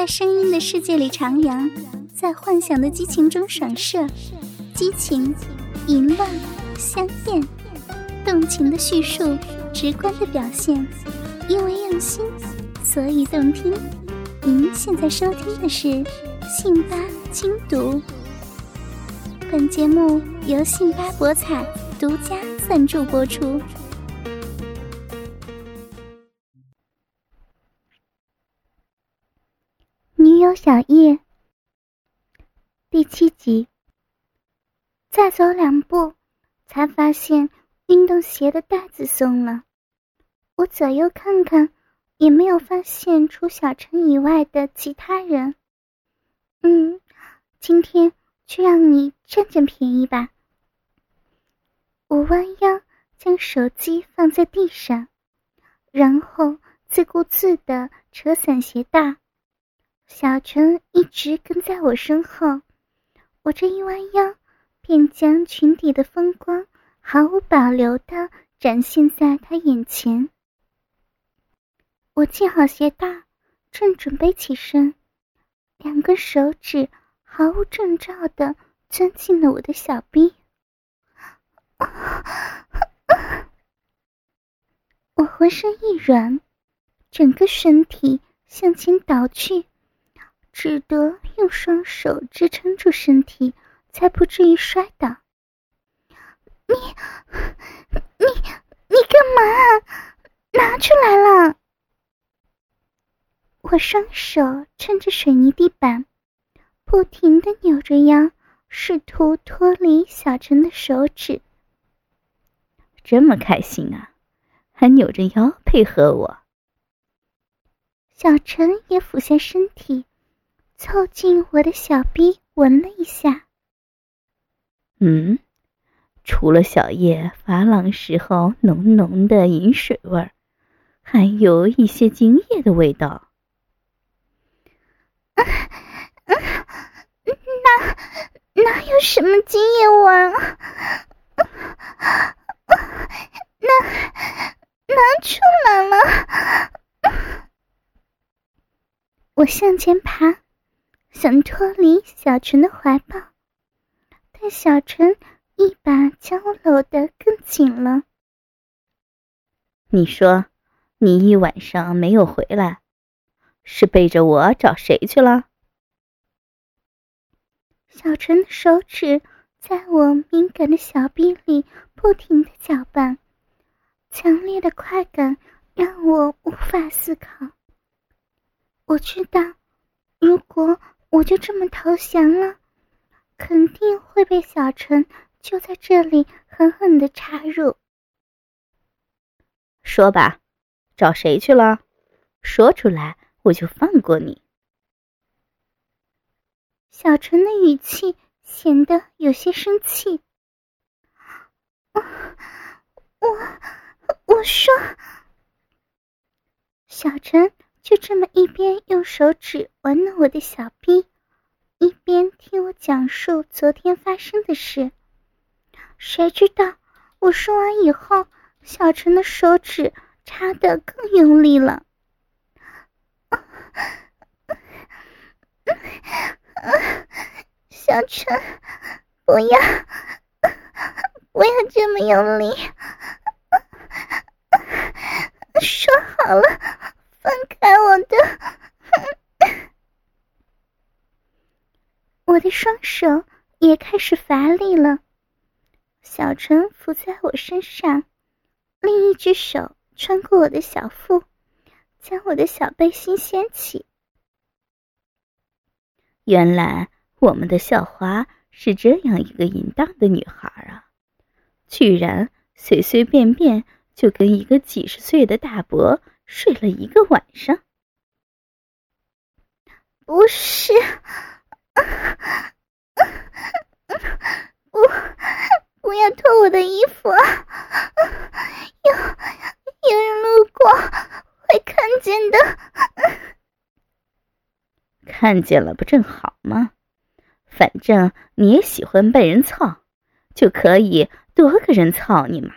在声音的世界里徜徉，在幻想的激情中闪射，激情、淫乱、香艳，动情的叙述，直观的表现，因为用心，所以动听。您现在收听的是《信吧精读》，本节目由信吧博彩独家赞助播出。女友小叶，第七集。再走两步，才发现运动鞋的带子松了。我左右看看，也没有发现除小陈以外的其他人。嗯，今天就让你占占便宜吧。我弯腰将手机放在地上，然后自顾自的扯散鞋带。小陈一直跟在我身后，我这一弯腰，便将裙底的风光毫无保留的展现在他眼前。我系好鞋带，正准备起身，两根手指毫无征兆的钻进了我的小臂。我浑身一软，整个身体向前倒去。只得用双手支撑住身体，才不至于摔倒。你、你、你干嘛？拿出来了！我双手撑着水泥地板，不停的扭着腰，试图脱离小陈的手指。这么开心啊，还扭着腰配合我。小陈也俯下身体。凑近我的小臂闻了一下，嗯，除了小叶发浪时候浓浓的饮水味儿，还有一些精液的味道。哪哪有什么精液味儿？拿拿出来了！我向前爬。想脱离小陈的怀抱，但小陈一把将我搂得更紧了。你说，你一晚上没有回来，是背着我找谁去了？小陈的手指在我敏感的小臂里不停的搅拌，强烈的快感让我无法思考。我知道，如果……我就这么投降了，肯定会被小陈就在这里狠狠的插入。说吧，找谁去了？说出来，我就放过你。小陈的语气显得有些生气。我，我，我说，小陈。就这么一边用手指玩弄我的小臂，一边听我讲述昨天发生的事。谁知道我说完以后，小陈的手指插得更用力了。小陈，不要，不要这么用力。说好了。放开我的！我的双手也开始乏力了。小陈伏在我身上，另一只手穿过我的小腹，将我的小背心掀起。原来我们的校花是这样一个淫荡的女孩啊！居然随随便便就跟一个几十岁的大伯。睡了一个晚上，不是不要，脱我的衣服！有有人路过会看见的。看见了不正好吗？反正你也喜欢被人操，就可以多个人操你嘛。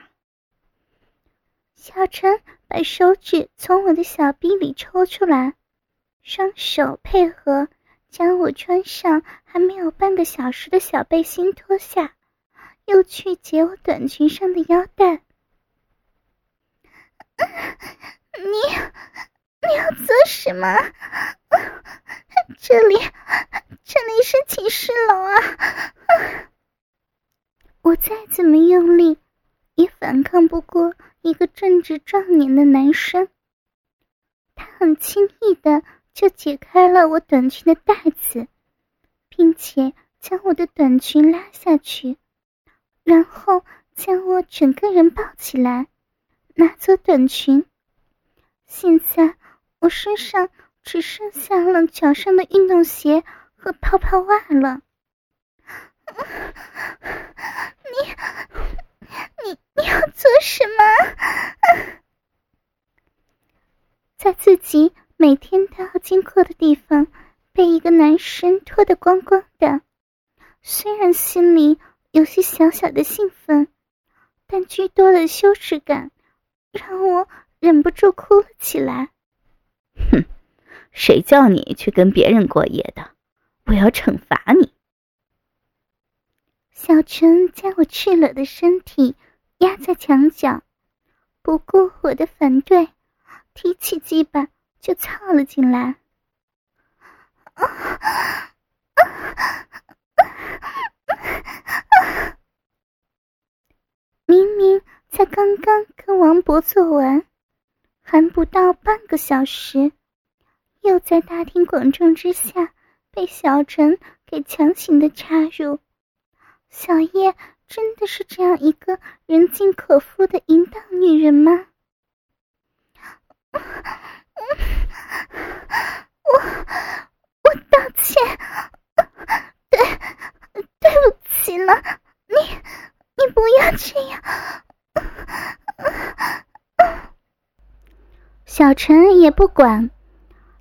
小陈把手指从我的小臂里抽出来，双手配合。将我穿上还没有半个小时的小背心脱下，又去解我短裙上的腰带。你，你要做什么？这里，这里是寝室楼啊！我再怎么用力，也反抗不过一个正值壮年的男生。他很轻易的。就解开了我短裙的带子，并且将我的短裙拉下去，然后将我整个人抱起来，拿走短裙。现在我身上只剩下了脚上的运动鞋和泡泡袜了。你，你，你要做什么？在自己。每天都要经过的地方，被一个男生脱得光光的。虽然心里有些小小的兴奋，但居多的羞耻感让我忍不住哭了起来。哼，谁叫你去跟别人过夜的？我要惩罚你！小陈将我赤裸的身体压在墙角，不顾我的反对，提起鸡巴。就操了进来。明明才刚刚跟王博做完，还不到半个小时，又在大庭广众之下被小陈给强行的插入。小叶真的是这样一个人尽可夫的淫荡女人吗？我我道歉，对对不起了，你你不要这样。小陈也不管，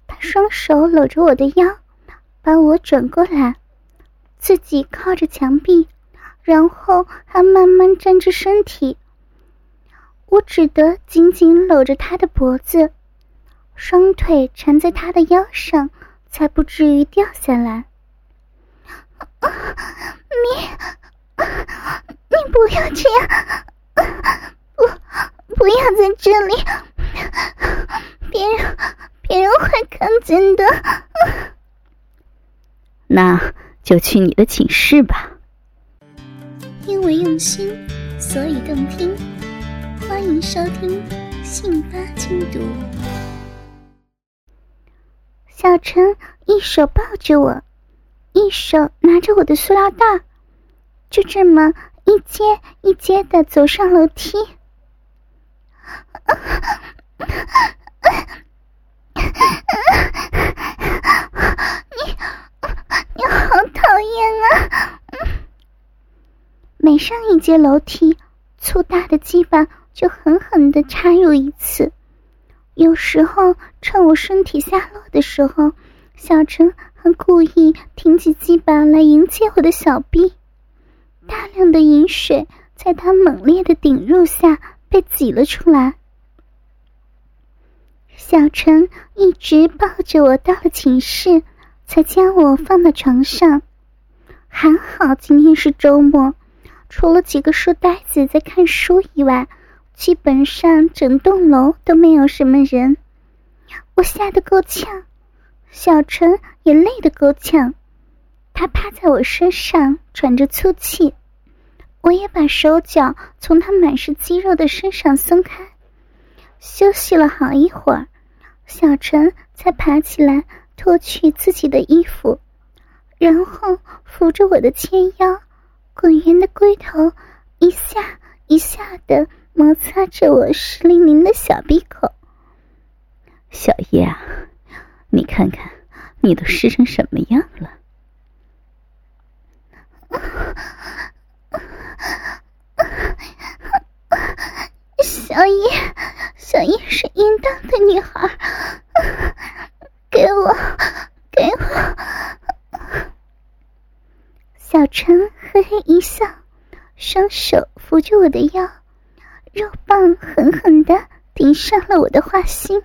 他双手搂着我的腰，把我转过来，自己靠着墙壁，然后还慢慢站着身体。我只得紧紧搂着他的脖子。双腿缠在他的腰上，才不至于掉下来。你，你不要这样，不，不要在这里，别人，别人会看见的。那就去你的寝室吧。因为用心，所以动听。欢迎收听《信八精读》。小陈一手抱着我，一手拿着我的塑料袋，就这么一阶一阶的走上楼梯。你，你好讨厌啊！每上一阶楼梯，粗大的鸡巴就狠狠的插入一次。有时候趁我身体下落的时候，小陈还故意挺起鸡巴来迎接我的小臂，大量的饮水在他猛烈的顶入下被挤了出来。小陈一直抱着我到了寝室，才将我放到床上。还好今天是周末，除了几个书呆子在看书以外。基本上整栋楼都没有什么人，我吓得够呛，小陈也累得够呛。他趴在我身上喘着粗气，我也把手脚从他满是肌肉的身上松开，休息了好一会儿，小陈才爬起来脱去自己的衣服，然后扶着我的纤腰，滚圆的龟头一下一下的摩擦着我湿淋淋的小鼻孔。小叶啊你看看你都湿成什么样了。小叶小叶是淫荡的女孩给我给我小陈嘿嘿一笑，双手扶住我的腰，肉棒狠狠的顶上了我的花心。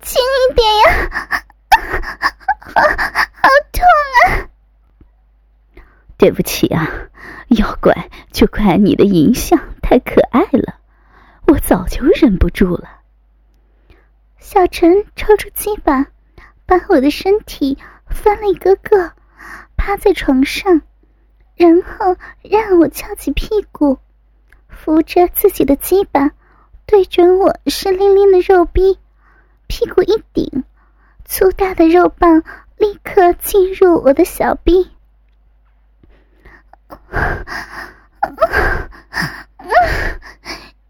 轻一点呀！好，痛啊！对不起啊，要怪就怪你的银像太可爱了，我早就忍不住了。小陈抽出鸡巴，把我的身体翻了一个个，趴在床上，然后让我翘起屁股，扶着自己的鸡巴，对准我湿淋淋的肉壁，屁股一顶，粗大的肉棒立刻进入我的小臂。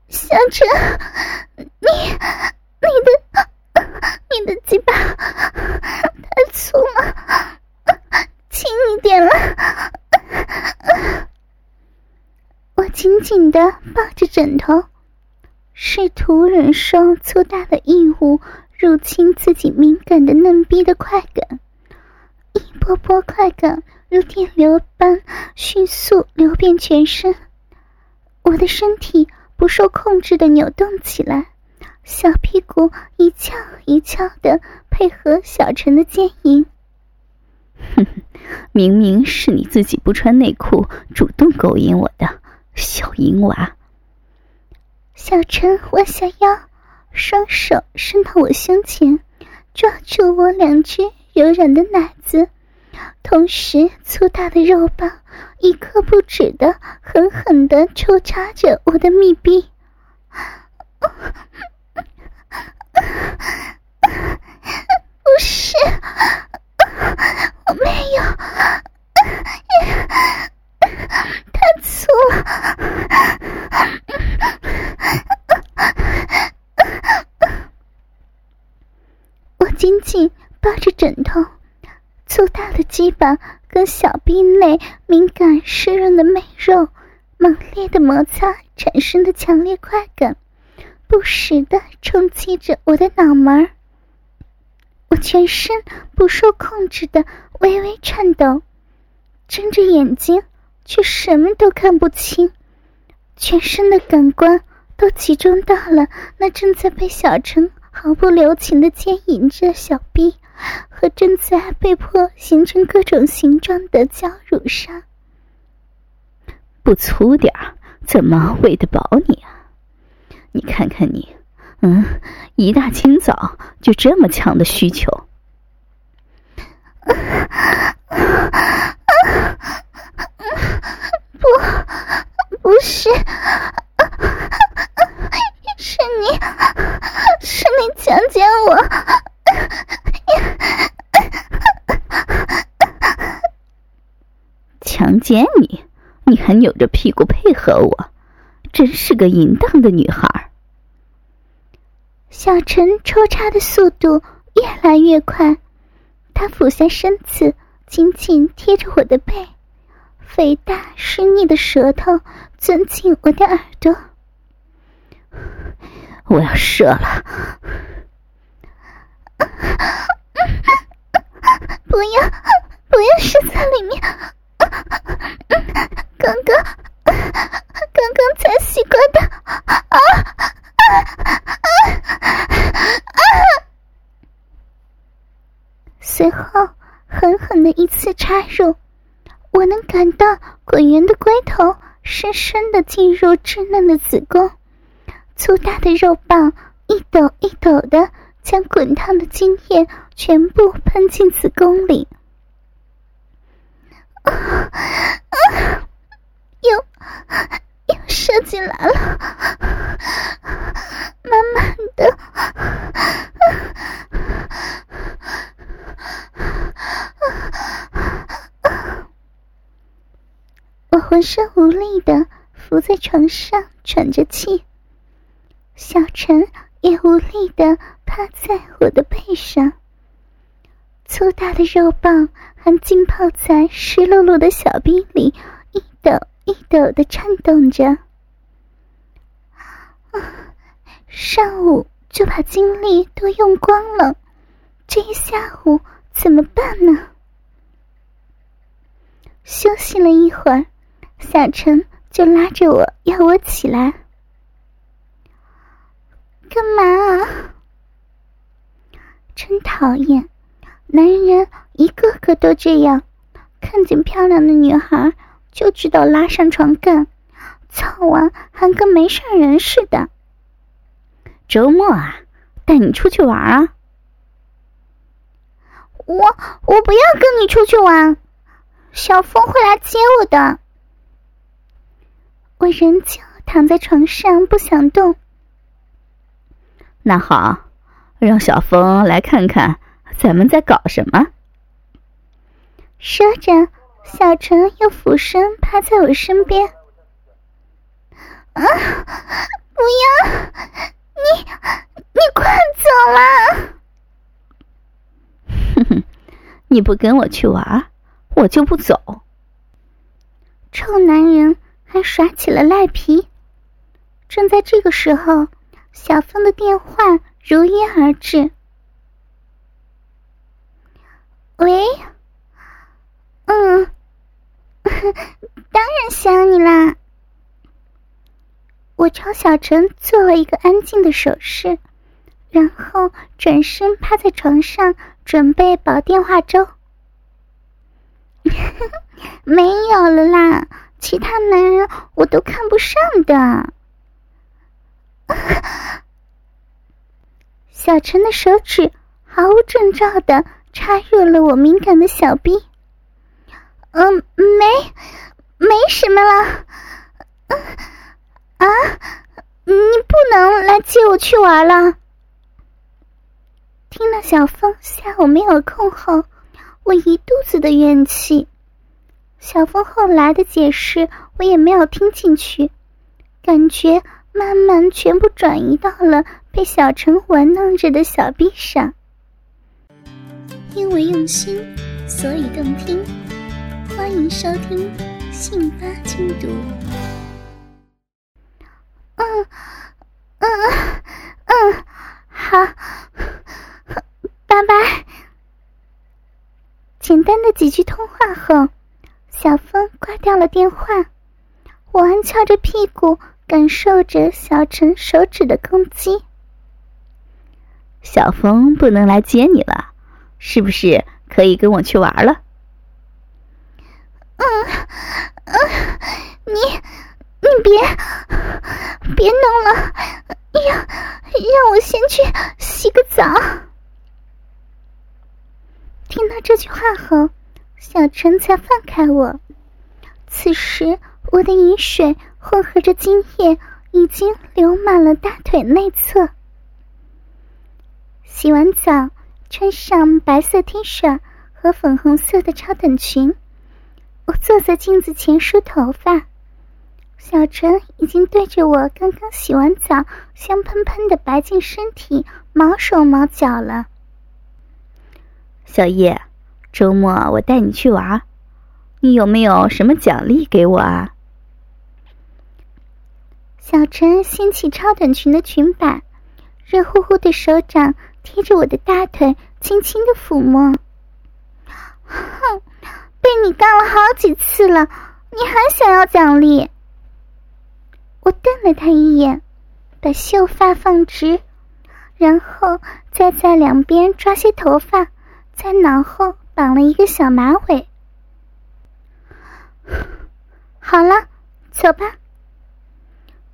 小陈，你你的你的鸡巴太粗了，轻一点了。我紧紧的抱着枕头，试图忍受粗大的异物入侵自己敏感的嫩逼的快感，一波波快感。如电流般迅速流遍全身，我的身体不受控制的扭动起来，小屁股一翘一翘的配合小陈的奸淫。哼哼，明明是你自己不穿内裤主动勾引我的，小淫娃。小陈弯下腰，双手伸到我胸前，抓住我两只柔软的奶子。同时，粗大的肉棒一刻不止的狠狠的抽插着我的密闭。不是，我没有，太粗了。我紧紧抱着枕头。粗大的鸡巴跟小臂内敏感湿润的美肉猛烈的摩擦产生的强烈快感，不时的冲击着我的脑门儿。我全身不受控制的微微颤抖，睁着眼睛却什么都看不清，全身的感官都集中到了那正在被小陈毫不留情的奸淫着小臂。和正在被迫形成各种形状的娇乳上，不粗点儿怎么喂得饱你啊？你看看你，嗯，一大清早就这么强的需求？不，不是，是你，是你强奸我。强奸你，你还扭着屁股配合我，真是个淫荡的女孩。小陈抽插的速度越来越快，他俯下身子，紧紧贴着我的背，肥大湿腻的舌头钻进我的耳朵。我要射了。不要，不要射在里面！刚刚，刚刚才习惯的啊！随后，狠狠的一次插入，我能感到滚圆的龟头深深的进入稚嫩的子宫，粗大的肉棒一抖一抖的。将滚烫的精液全部喷进子宫里，啊啊！又又射进来了，慢慢的，我浑身无力的伏在床上喘着气，小陈也无力的。趴在我的背上，粗大的肉棒还浸泡在湿漉漉的小冰里，一抖一抖的颤动着。上午就把精力都用光了，这一下午怎么办呢？休息了一会儿，小陈就拉着我要我起来。干嘛啊？真讨厌，男人一个个都这样，看见漂亮的女孩就知道拉上床干，操完还跟没事人似的。周末啊，带你出去玩啊！我我不要跟你出去玩，小峰会来接我的。我仍旧躺在床上不想动。那好，让小峰来看看咱们在搞什么。说着，小陈又俯身趴在我身边。啊，不要！你你快走啦！哼哼，你不跟我去玩，我就不走。臭男人还耍起了赖皮。正在这个时候，小峰的电话如约而至。喂，嗯，当然想你啦。我朝小陈做了一个安静的手势，然后转身趴在床上准备煲电话粥。没有了啦，其他男人我都看不上的。小陈的手指毫无征兆的插入了我敏感的小臂。嗯，没，没什么了。啊！你不能来接我去玩了。听了小峰下午没有空后，我一肚子的怨气。小峰后来的解释我也没有听进去，感觉慢慢全部转移到了被小陈玩弄着的小臂上。因为用心，所以动听。欢迎收听《信八精读》。嗯嗯，嗯，嗯，好，拜拜。简单的几句通话后，小峰挂掉了电话。我还翘着屁股，感受着小陈手指的攻击。小峰不能来接你了，是不是可以跟我去玩了？嗯，嗯，你。你别别弄了，让让我先去洗个澡。听到这句话后，小陈才放开我。此时，我的饮水混合着精液，已经流满了大腿内侧。洗完澡，穿上白色 T 恤和粉红色的超短裙，我坐在镜子前梳头发。小陈已经对着我刚刚洗完澡、香喷喷的白净身体毛手毛脚了。小叶，周末我带你去玩，你有没有什么奖励给我啊？小陈掀起超短裙的裙摆，热乎乎的手掌贴着我的大腿，轻轻的抚摸。哼，被你干了好几次了，你还想要奖励？我瞪了他一眼，把秀发放直，然后再在两边抓些头发，在脑后绑了一个小马尾。好了，走吧。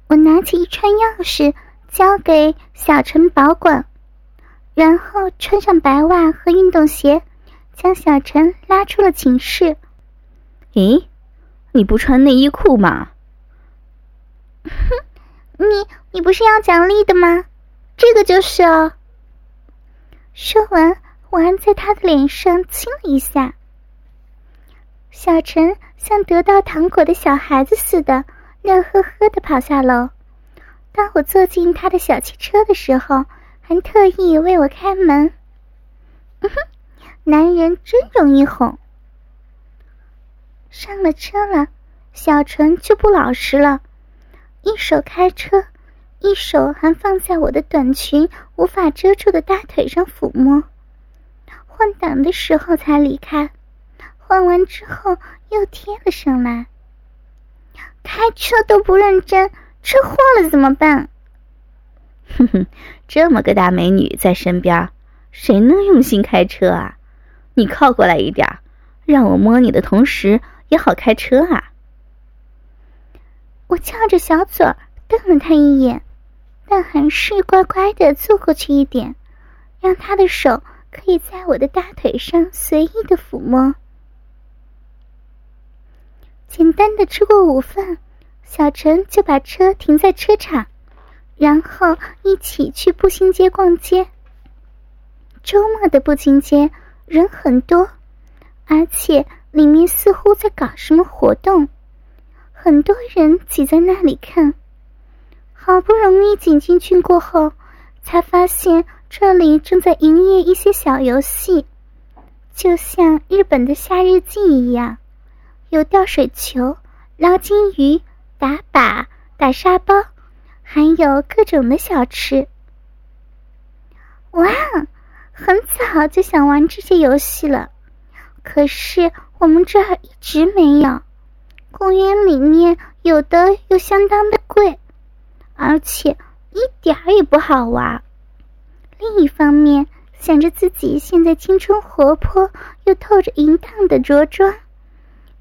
我拿起一串钥匙交给小陈保管，然后穿上白袜和运动鞋，将小陈拉出了寝室。咦，你不穿内衣裤吗？哼，你你不是要奖励的吗？这个就是哦。说完，我还在他的脸上亲了一下。小陈像得到糖果的小孩子似的，乐呵呵的跑下楼。当我坐进他的小汽车的时候，还特意为我开门。嗯哼，男人真容易哄。上了车了。小陈就不老实了，一手开车，一手还放在我的短裙无法遮住的大腿上抚摸。换挡的时候才离开，换完之后又贴了上来。开车都不认真，车祸了怎么办？哼哼，这么个大美女在身边，谁能用心开车啊？你靠过来一点，让我摸你的同时也好开车啊。我翘着小嘴瞪了他一眼，但还是乖乖的坐过去一点，让他的手。可以在我的大腿上随意的抚摸。简单的吃过午饭，小陈就把车停在车场，然后一起去步行街逛街。周末的步行街人很多，而且里面似乎在搞什么活动，很多人挤在那里看。好不容易挤进去过后，才发现。这里正在营业一些小游戏，就像日本的夏日祭一样，有吊水球、捞金鱼、打靶、打沙包，还有各种的小吃。哇，很早就想玩这些游戏了，可是我们这儿一直没有。公园里面有的又相当的贵，而且一点儿也不好玩。另一方面，想着自己现在青春活泼又透着淫荡的着装，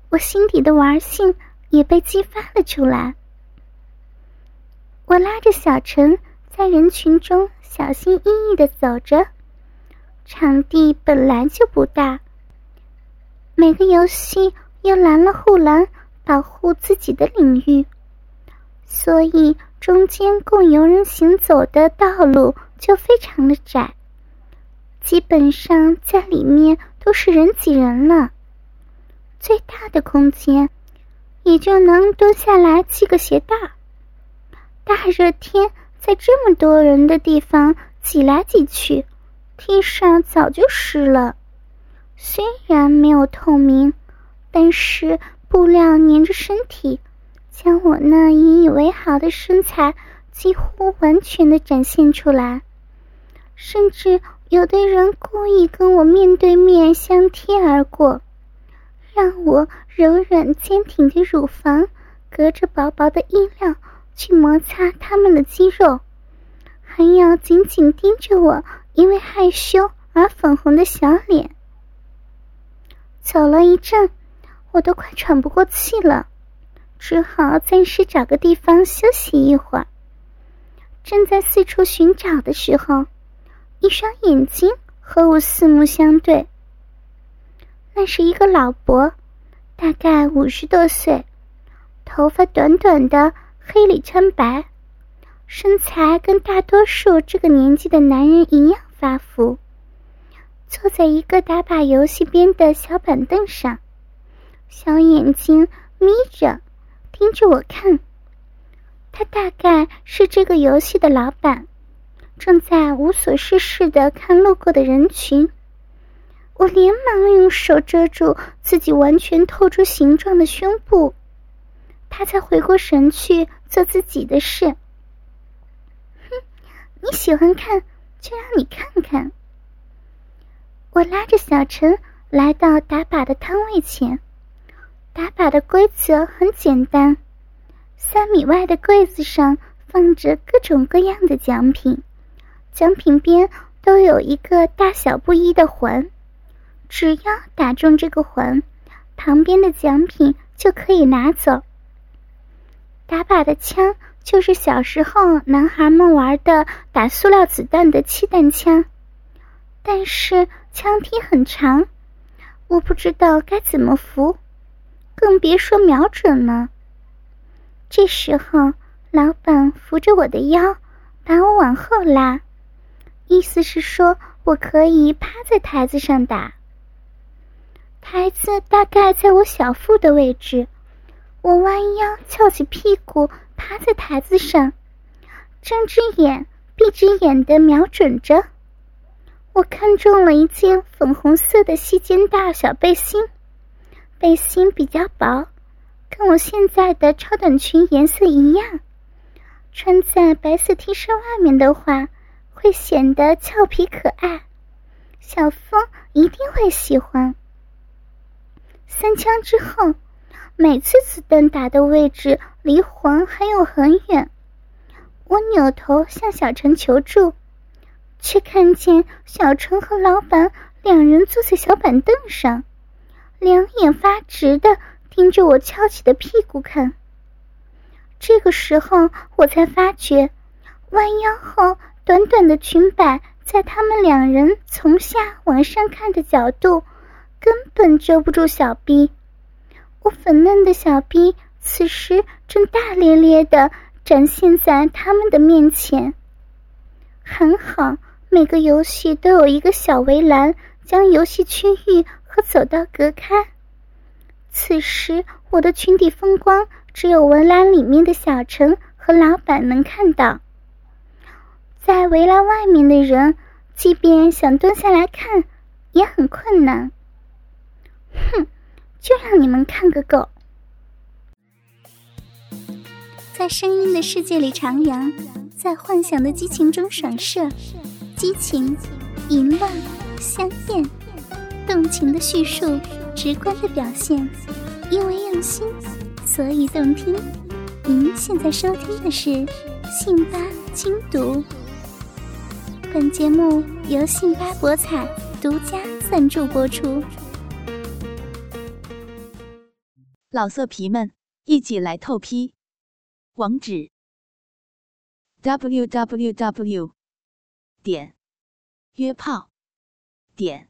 我心底的玩性也被激发了出来。我拉着小陈在人群中小心翼翼的走着。场地本来就不大，每个游戏又拦了护栏保护自己的领域，所以中间供游人行走的道路。就非常的窄，基本上在里面都是人挤人了。最大的空间也就能蹲下来系个鞋带。大热天在这么多人的地方挤来挤去，地上早就湿了。虽然没有透明，但是布料粘着身体，将我那引以为豪的身材几乎完全的展现出来。甚至有的人故意跟我面对面相贴而过，让我柔软坚挺的乳房隔着薄薄的衣料去摩擦他们的肌肉，还要紧紧盯着我因为害羞而粉红的小脸。走了一阵，我都快喘不过气了，只好暂时找个地方休息一会儿。正在四处寻找的时候。一双眼睛和我四目相对。那是一个老伯，大概五十多岁，头发短短的，黑里掺白，身材跟大多数这个年纪的男人一样发福。坐在一个打靶游戏边的小板凳上，小眼睛眯着，盯着我看。他大概是这个游戏的老板。正在无所事事的看路过的人群，我连忙用手遮住自己完全透出形状的胸部，他才回过神去做自己的事。哼，你喜欢看，就让你看看。我拉着小陈来到打靶的摊位前，打靶的规则很简单，三米外的柜子上放着各种各样的奖品。奖品边都有一个大小不一的环，只要打中这个环，旁边的奖品就可以拿走。打靶的枪就是小时候男孩们玩的打塑料子弹的气弹枪，但是枪体很长，我不知道该怎么扶，更别说瞄准了。这时候，老板扶着我的腰，把我往后拉。意思是说，我可以趴在台子上打。台子大概在我小腹的位置，我弯腰翘起屁股趴在台子上，睁只眼闭只眼的瞄准着。我看中了一件粉红色的细肩大小背心，背心比较薄，跟我现在的超短裙颜色一样，穿在白色 T 恤外面的话，会显得俏皮可爱。小峰一定会喜欢。三枪之后，每次子弹打的位置离黄还有很远。我扭头向小陈求助，却看见小陈和老板两人坐在小板凳上，两眼发直的盯着我翘起的屁股看。这个时候，我才发觉，弯腰后短短的裙摆，在他们两人从下往上看的角度，根本遮不住小臂。我粉嫩的小臂此时正大咧咧的。展现在他们的面前。很好，每个游戏都有一个小围栏，将游戏区域和走道隔开。此时，我的裙底风光只有围栏里面的小陈和老板能看到。在围栏外面的人，即便想蹲下来看，也很困难。哼，就让你们看个够！在声音的世界里徜徉，在幻想的激情中闪射，激情、淫乱、香艳、动情的叙述，直观的表现，因为用心，所以动听。您现在收听的是《信八精读》，本节目由信八博彩独家赞助播出。老色皮们，一起来透批！网址：w w w 点约炮点